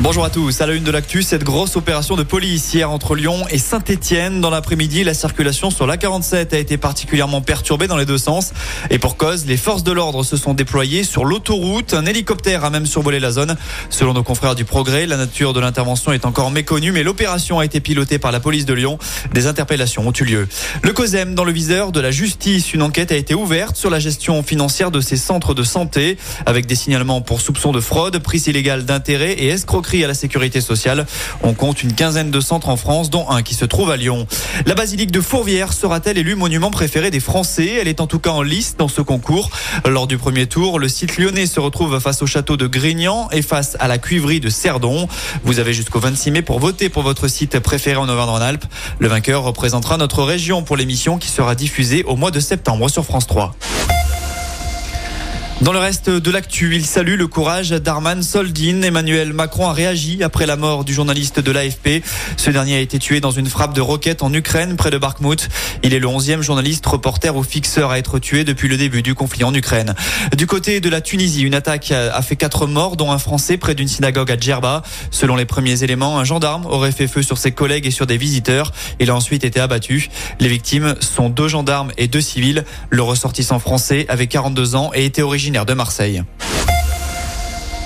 Bonjour à tous. À la une de l'actu, cette grosse opération de police hier entre Lyon et Saint-Etienne. Dans l'après-midi, la circulation sur l'A47 a été particulièrement perturbée dans les deux sens. Et pour cause, les forces de l'ordre se sont déployées sur l'autoroute. Un hélicoptère a même survolé la zone. Selon nos confrères du Progrès, la nature de l'intervention est encore méconnue, mais l'opération a été pilotée par la police de Lyon. Des interpellations ont eu lieu. Le COSEM dans le viseur de la justice. Une enquête a été ouverte sur la gestion financière de ces centres de santé, avec des signalements pour soupçons de fraude, prise illégale d'intérêt et à la sécurité sociale. On compte une quinzaine de centres en France, dont un qui se trouve à Lyon. La basilique de Fourvière sera-t-elle élue monument préféré des Français? Elle est en tout cas en liste dans ce concours. Lors du premier tour, le site lyonnais se retrouve face au château de Grignan et face à la cuivrerie de Cerdon. Vous avez jusqu'au 26 mai pour voter pour votre site préféré en Auvergne-Rhône-Alpes. Le vainqueur représentera notre région pour l'émission qui sera diffusée au mois de septembre sur France 3. Dans le reste de l'actu, il salue le courage d'Arman Soldin. Emmanuel Macron a réagi après la mort du journaliste de l'AFP. Ce dernier a été tué dans une frappe de roquette en Ukraine, près de Bakhmut. Il est le 11e journaliste, reporter ou fixeur à être tué depuis le début du conflit en Ukraine. Du côté de la Tunisie, une attaque a fait quatre morts, dont un Français près d'une synagogue à Djerba. Selon les premiers éléments, un gendarme aurait fait feu sur ses collègues et sur des visiteurs. Il a ensuite été abattu. Les victimes sont deux gendarmes et deux civils. Le ressortissant français avait 42 ans et était originaire de Marseille.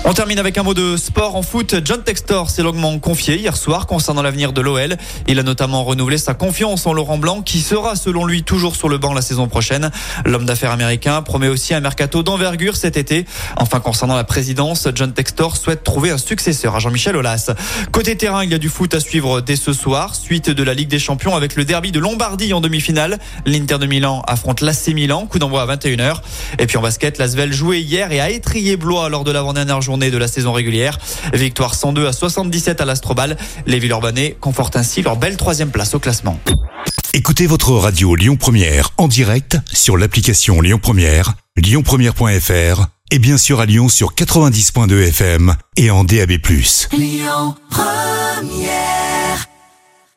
On termine avec un mot de sport en foot. John Textor s'est longuement confié hier soir concernant l'avenir de l'OL. Il a notamment renouvelé sa confiance en Laurent Blanc qui sera selon lui toujours sur le banc la saison prochaine. L'homme d'affaires américain promet aussi un mercato d'envergure cet été. Enfin concernant la présidence, John Textor souhaite trouver un successeur à Jean-Michel Aulas. Côté terrain, il y a du foot à suivre dès ce soir. Suite de la Ligue des Champions avec le derby de Lombardie en demi-finale. L'Inter de Milan affronte l'AC Milan. Coup d'envoi à 21h. Et puis en basket, l'Asvel jouait hier et a étrié Blois lors de l'avant-dernière journée de la saison régulière. Victoire 102 à 77 à l'Astrobal. Les Villeurbanais confortent ainsi leur belle troisième place au classement. Écoutez votre radio Lyon Première en direct sur l'application Lyon Première, lyonpremière.fr et bien sûr à Lyon sur 90.2 FM et en DAB+. Lyon Première